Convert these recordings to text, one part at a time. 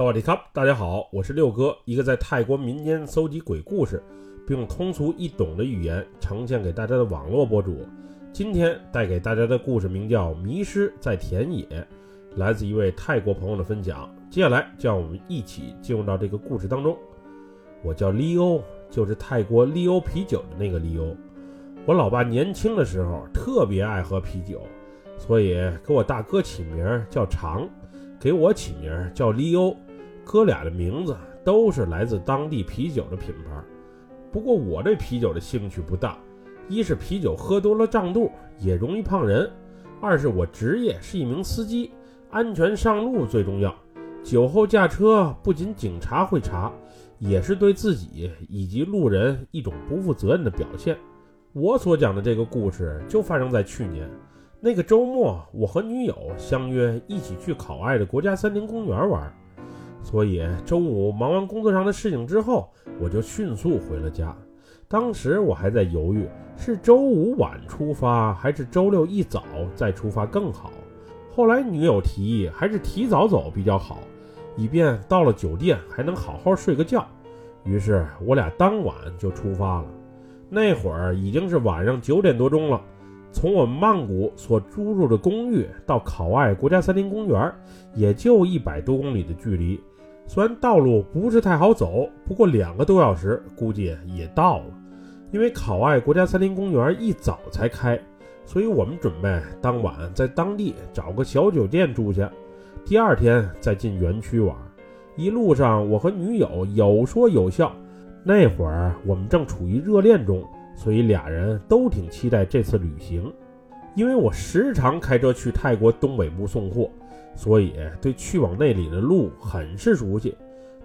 萨瓦迪卡，大家好，我是六哥，一个在泰国民间搜集鬼故事，并用通俗易懂的语言呈现给大家的网络博主。今天带给大家的故事名叫《迷失在田野》，来自一位泰国朋友的分享。接下来，就让我们一起进入到这个故事当中。我叫利欧，就是泰国利欧啤酒的那个利欧。我老爸年轻的时候特别爱喝啤酒，所以给我大哥起名叫长。给我起名叫利欧，哥俩的名字都是来自当地啤酒的品牌。不过我对啤酒的兴趣不大，一是啤酒喝多了胀肚，也容易胖人；二是我职业是一名司机，安全上路最重要。酒后驾车不仅警察会查，也是对自己以及路人一种不负责任的表现。我所讲的这个故事就发生在去年。那个周末，我和女友相约一起去考爱的国家森林公园玩，所以周五忙完工作上的事情之后，我就迅速回了家。当时我还在犹豫，是周五晚出发还是周六一早再出发更好。后来女友提议还是提早走比较好，以便到了酒店还能好好睡个觉。于是我俩当晚就出发了。那会儿已经是晚上九点多钟了。从我们曼谷所租住的公寓到考爱国家森林公园，也就一百多公里的距离。虽然道路不是太好走，不过两个多小时估计也到了。因为考爱国家森林公园一早才开，所以我们准备当晚在当地找个小酒店住下，第二天再进园区玩。一路上，我和女友有说有笑。那会儿我们正处于热恋中。所以俩人都挺期待这次旅行，因为我时常开车去泰国东北部送货，所以对去往那里的路很是熟悉。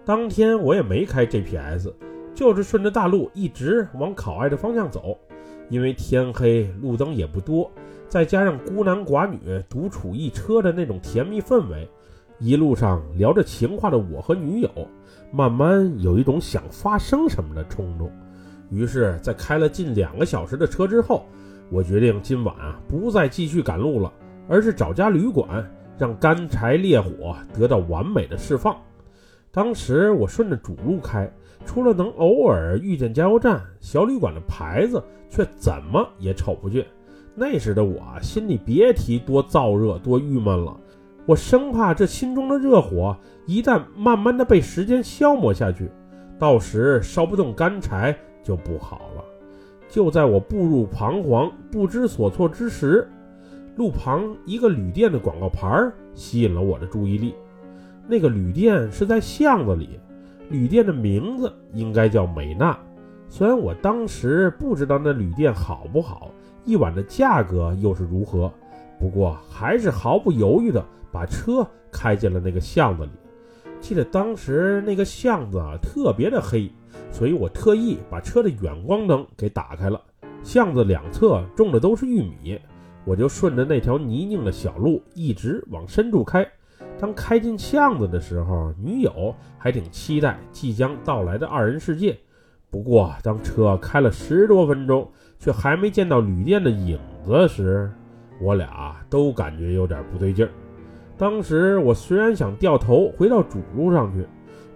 当天我也没开 GPS，就是顺着大路一直往考爱的方向走。因为天黑，路灯也不多，再加上孤男寡女独处一车的那种甜蜜氛围，一路上聊着情话的我和女友，慢慢有一种想发生什么的冲动。于是，在开了近两个小时的车之后，我决定今晚啊不再继续赶路了，而是找家旅馆，让干柴烈火得到完美的释放。当时我顺着主路开，除了能偶尔遇见加油站、小旅馆的牌子，却怎么也瞅不见。那时的我心里别提多燥热、多郁闷了。我生怕这心中的热火一旦慢慢的被时间消磨下去，到时烧不动干柴。就不好了。就在我步入彷徨、不知所措之时，路旁一个旅店的广告牌吸引了我的注意力。那个旅店是在巷子里，旅店的名字应该叫美娜。虽然我当时不知道那旅店好不好，一晚的价格又是如何，不过还是毫不犹豫地把车开进了那个巷子里。记得当时那个巷子啊，特别的黑。所以我特意把车的远光灯给打开了。巷子两侧种的都是玉米，我就顺着那条泥泞的小路一直往深处开。当开进巷子的时候，女友还挺期待即将到来的二人世界。不过，当车开了十多分钟，却还没见到旅店的影子时，我俩都感觉有点不对劲儿。当时我虽然想掉头回到主路上去。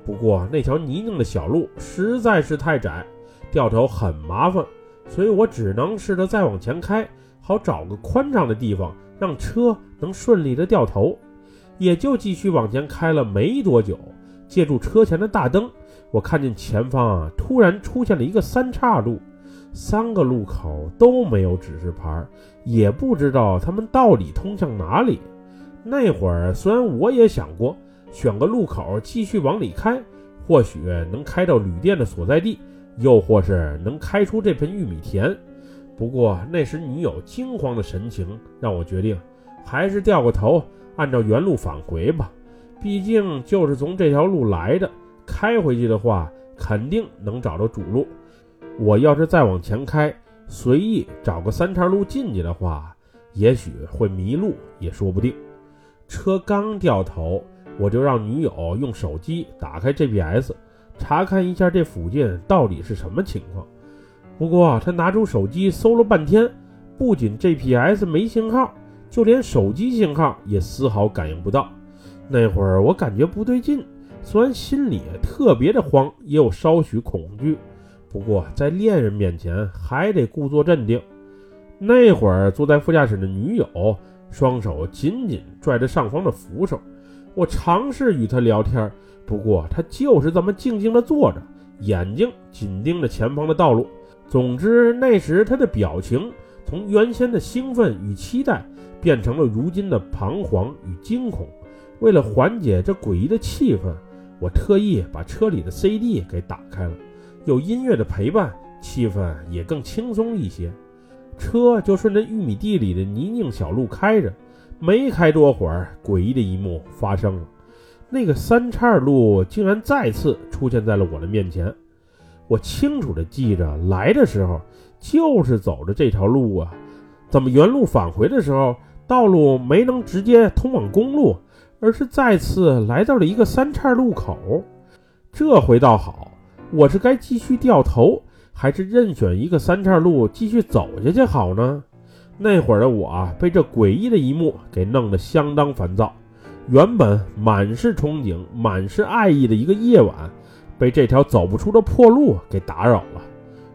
不过那条泥泞的小路实在是太窄，掉头很麻烦，所以我只能试着再往前开，好找个宽敞的地方，让车能顺利的掉头。也就继续往前开了没多久，借助车前的大灯，我看见前方啊突然出现了一个三岔路，三个路口都没有指示牌，也不知道他们到底通向哪里。那会儿虽然我也想过。选个路口继续往里开，或许能开到旅店的所在地，又或是能开出这盆玉米田。不过那时女友惊慌的神情让我决定，还是掉个头，按照原路返回吧。毕竟就是从这条路来的，开回去的话肯定能找到主路。我要是再往前开，随意找个三岔路进去的话，也许会迷路也说不定。车刚掉头。我就让女友用手机打开 GPS，查看一下这附近到底是什么情况。不过他拿出手机搜了半天，不仅 GPS 没信号，就连手机信号也丝毫感应不到。那会儿我感觉不对劲，虽然心里特别的慌，也有稍许恐惧，不过在恋人面前还得故作镇定。那会儿坐在副驾驶的女友，双手紧紧拽着上方的扶手，我尝试与她聊天，不过她就是这么静静的坐着，眼睛紧盯着前方的道路。总之，那时他的表情从原先的兴奋与期待，变成了如今的彷徨与惊恐。为了缓解这诡异的气氛，我特意把车里的 CD 给打开了，有音乐的陪伴，气氛也更轻松一些。车就顺着玉米地里的泥泞小路开着，没开多会儿，诡异的一幕发生了。那个三岔路竟然再次出现在了我的面前。我清楚地记着，来的时候就是走着这条路啊，怎么原路返回的时候，道路没能直接通往公路，而是再次来到了一个三岔路口？这回倒好，我是该继续掉头。还是任选一个三岔路继续走下去好呢？那会儿的我啊，被这诡异的一幕给弄得相当烦躁。原本满是憧憬、满是爱意的一个夜晚，被这条走不出的破路给打扰了。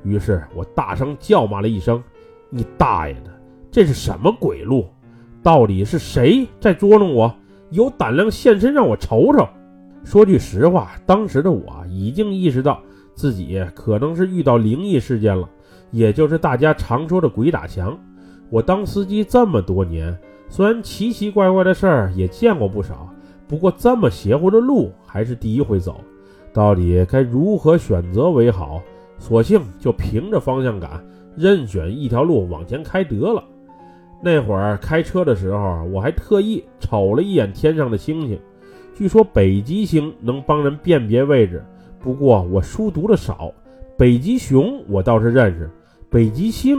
于是我大声叫骂了一声：“你大爷的！这是什么鬼路？到底是谁在捉弄我？有胆量现身让我瞅瞅！”说句实话，当时的我已经意识到。自己可能是遇到灵异事件了，也就是大家常说的鬼打墙。我当司机这么多年，虽然奇奇怪怪的事儿也见过不少，不过这么邪乎的路还是第一回走。到底该如何选择为好？索性就凭着方向感，任选一条路往前开得了。那会儿开车的时候，我还特意瞅了一眼天上的星星，据说北极星能帮人辨别位置。不过我书读的少，北极熊我倒是认识，北极星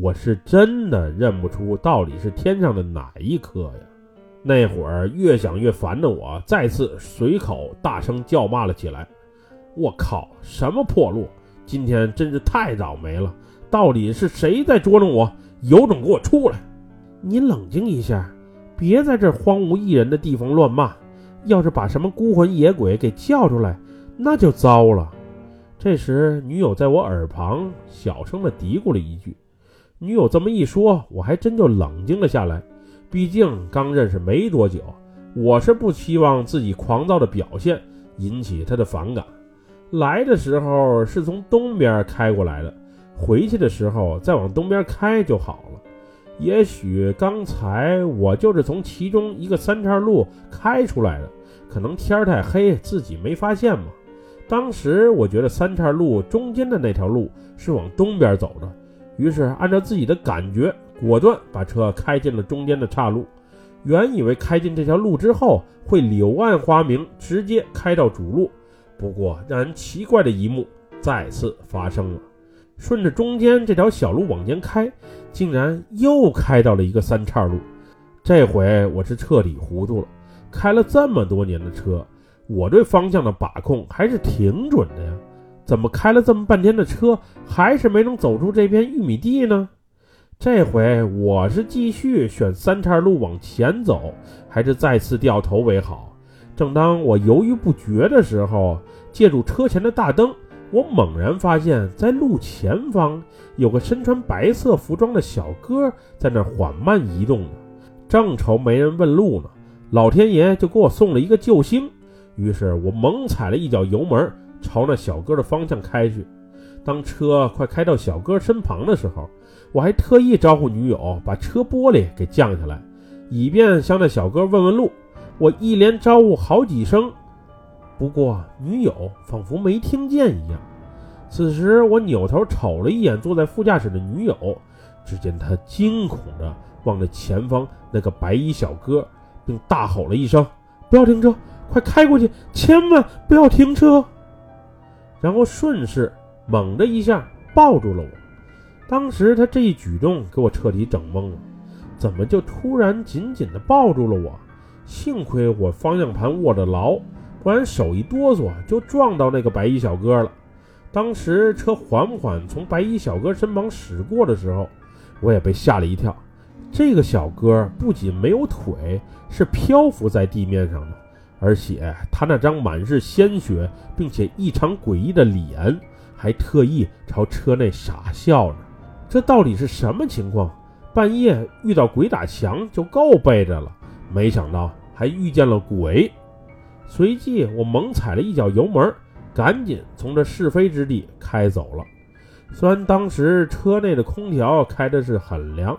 我是真的认不出到底是天上的哪一颗呀。那会儿越想越烦的我，再次随口大声叫骂了起来：“我靠，什么破路！今天真是太倒霉了！到底是谁在捉弄我？有种给我出来！你冷静一下，别在这荒无一人的地方乱骂。要是把什么孤魂野鬼给叫出来……”那就糟了。这时，女友在我耳旁小声的嘀咕了一句：“女友这么一说，我还真就冷静了下来。毕竟刚认识没多久，我是不希望自己狂躁的表现引起她的反感。来的时候是从东边开过来的，回去的时候再往东边开就好了。也许刚才我就是从其中一个三岔路开出来的，可能天太黑，自己没发现嘛。”当时我觉得三岔路中间的那条路是往东边走的，于是按照自己的感觉，果断把车开进了中间的岔路。原以为开进这条路之后会柳暗花明，直接开到主路。不过让人奇怪的一幕再次发生了，顺着中间这条小路往前开，竟然又开到了一个三岔路。这回我是彻底糊涂了，开了这么多年的车。我对方向的把控还是挺准的呀，怎么开了这么半天的车，还是没能走出这片玉米地呢？这回我是继续选三岔路往前走，还是再次掉头为好？正当我犹豫不决的时候，借助车前的大灯，我猛然发现，在路前方有个身穿白色服装的小哥在那缓慢移动呢。正愁没人问路呢，老天爷就给我送了一个救星。于是我猛踩了一脚油门，朝那小哥的方向开去。当车快开到小哥身旁的时候，我还特意招呼女友把车玻璃给降下来，以便向那小哥问问路。我一连招呼好几声，不过女友仿佛没听见一样。此时我扭头瞅了一眼坐在副驾驶的女友，只见她惊恐地望着前方那个白衣小哥，并大吼了一声：“不要停车！”快开过去，千万不要停车！然后顺势猛的一下抱住了我。当时他这一举动给我彻底整懵了，怎么就突然紧紧的抱住了我？幸亏我方向盘握得牢，不然手一哆嗦就撞到那个白衣小哥了。当时车缓缓从白衣小哥身旁驶过的时候，我也被吓了一跳。这个小哥不仅没有腿，是漂浮在地面上的。而且他那张满是鲜血并且异常诡异的脸，还特意朝车内傻笑着。这到底是什么情况？半夜遇到鬼打墙就够背着了，没想到还遇见了鬼。随即我猛踩了一脚油门，赶紧从这是非之地开走了。虽然当时车内的空调开的是很凉，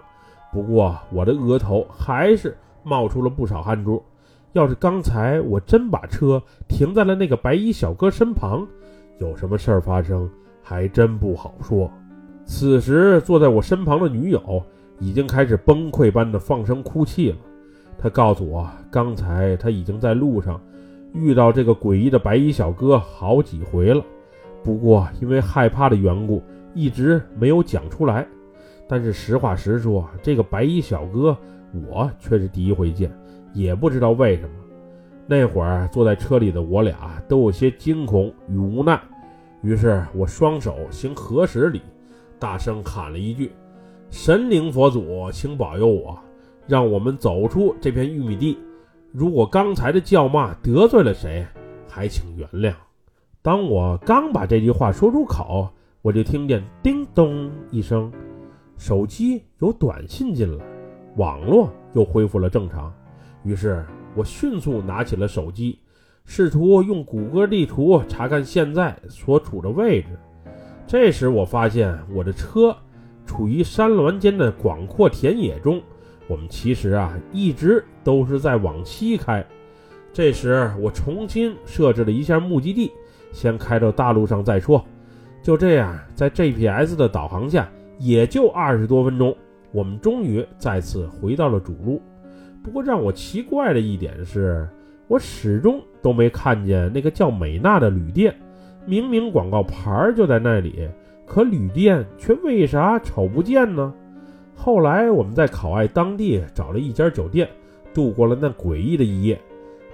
不过我的额头还是冒出了不少汗珠。要是刚才我真把车停在了那个白衣小哥身旁，有什么事儿发生还真不好说。此时坐在我身旁的女友已经开始崩溃般的放声哭泣了。他告诉我，刚才他已经在路上遇到这个诡异的白衣小哥好几回了，不过因为害怕的缘故，一直没有讲出来。但是实话实说，这个白衣小哥我却是第一回见。也不知道为什么，那会儿坐在车里的我俩都有些惊恐与无奈。于是我双手行合十礼，大声喊了一句：“神灵佛祖，请保佑我，让我们走出这片玉米地。如果刚才的叫骂得罪了谁，还请原谅。”当我刚把这句话说出口，我就听见叮咚一声，手机有短信进来，网络又恢复了正常。于是我迅速拿起了手机，试图用谷歌地图查看现在所处的位置。这时我发现我的车处于山峦间的广阔田野中。我们其实啊一直都是在往西开。这时我重新设置了一下目的地，先开到大路上再说。就这样，在 GPS 的导航下，也就二十多分钟，我们终于再次回到了主路。不过让我奇怪的一点是，我始终都没看见那个叫美娜的旅店。明明广告牌就在那里，可旅店却为啥瞅不见呢？后来我们在考爱当地找了一家酒店，度过了那诡异的一夜。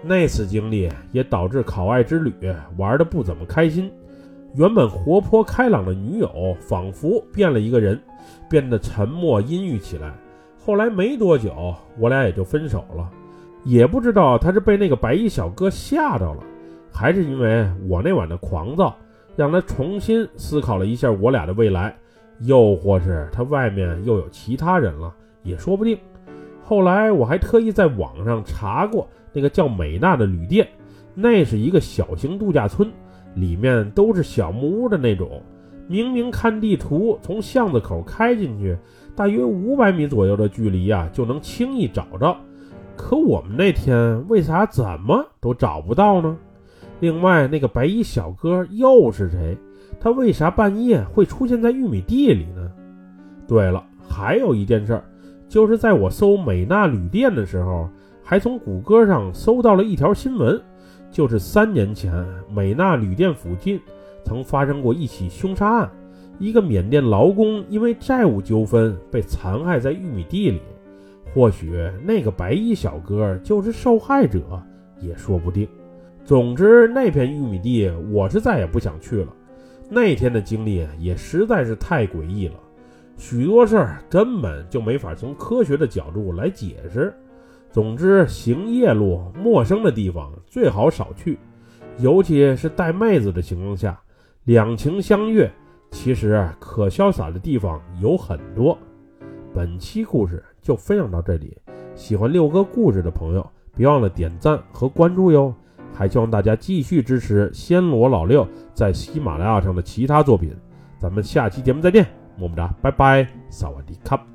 那次经历也导致考爱之旅玩的不怎么开心。原本活泼开朗的女友，仿佛变了一个人，变得沉默阴郁起来。后来没多久，我俩也就分手了，也不知道他是被那个白衣小哥吓到了，还是因为我那晚的狂躁，让他重新思考了一下我俩的未来，又或是他外面又有其他人了，也说不定。后来我还特意在网上查过那个叫美娜的旅店，那是一个小型度假村，里面都是小木屋的那种。明明看地图，从巷子口开进去，大约五百米左右的距离呀，就能轻易找着。可我们那天为啥怎么都找不到呢？另外，那个白衣小哥又是谁？他为啥半夜会出现在玉米地里呢？对了，还有一件事，就是在我搜美娜旅店的时候，还从谷歌上搜到了一条新闻，就是三年前美娜旅店附近。曾发生过一起凶杀案，一个缅甸劳工因为债务纠纷被残害在玉米地里。或许那个白衣小哥就是受害者，也说不定。总之，那片玉米地我是再也不想去了。那天的经历也实在是太诡异了，许多事儿根本就没法从科学的角度来解释。总之，行夜路、陌生的地方最好少去，尤其是带妹子的情况下。两情相悦，其实可潇洒的地方有很多。本期故事就分享到这里，喜欢六哥故事的朋友，别忘了点赞和关注哟！还希望大家继续支持暹罗老六在喜马拉雅上的其他作品。咱们下期节目再见，么么哒，拜拜，萨瓦迪卡。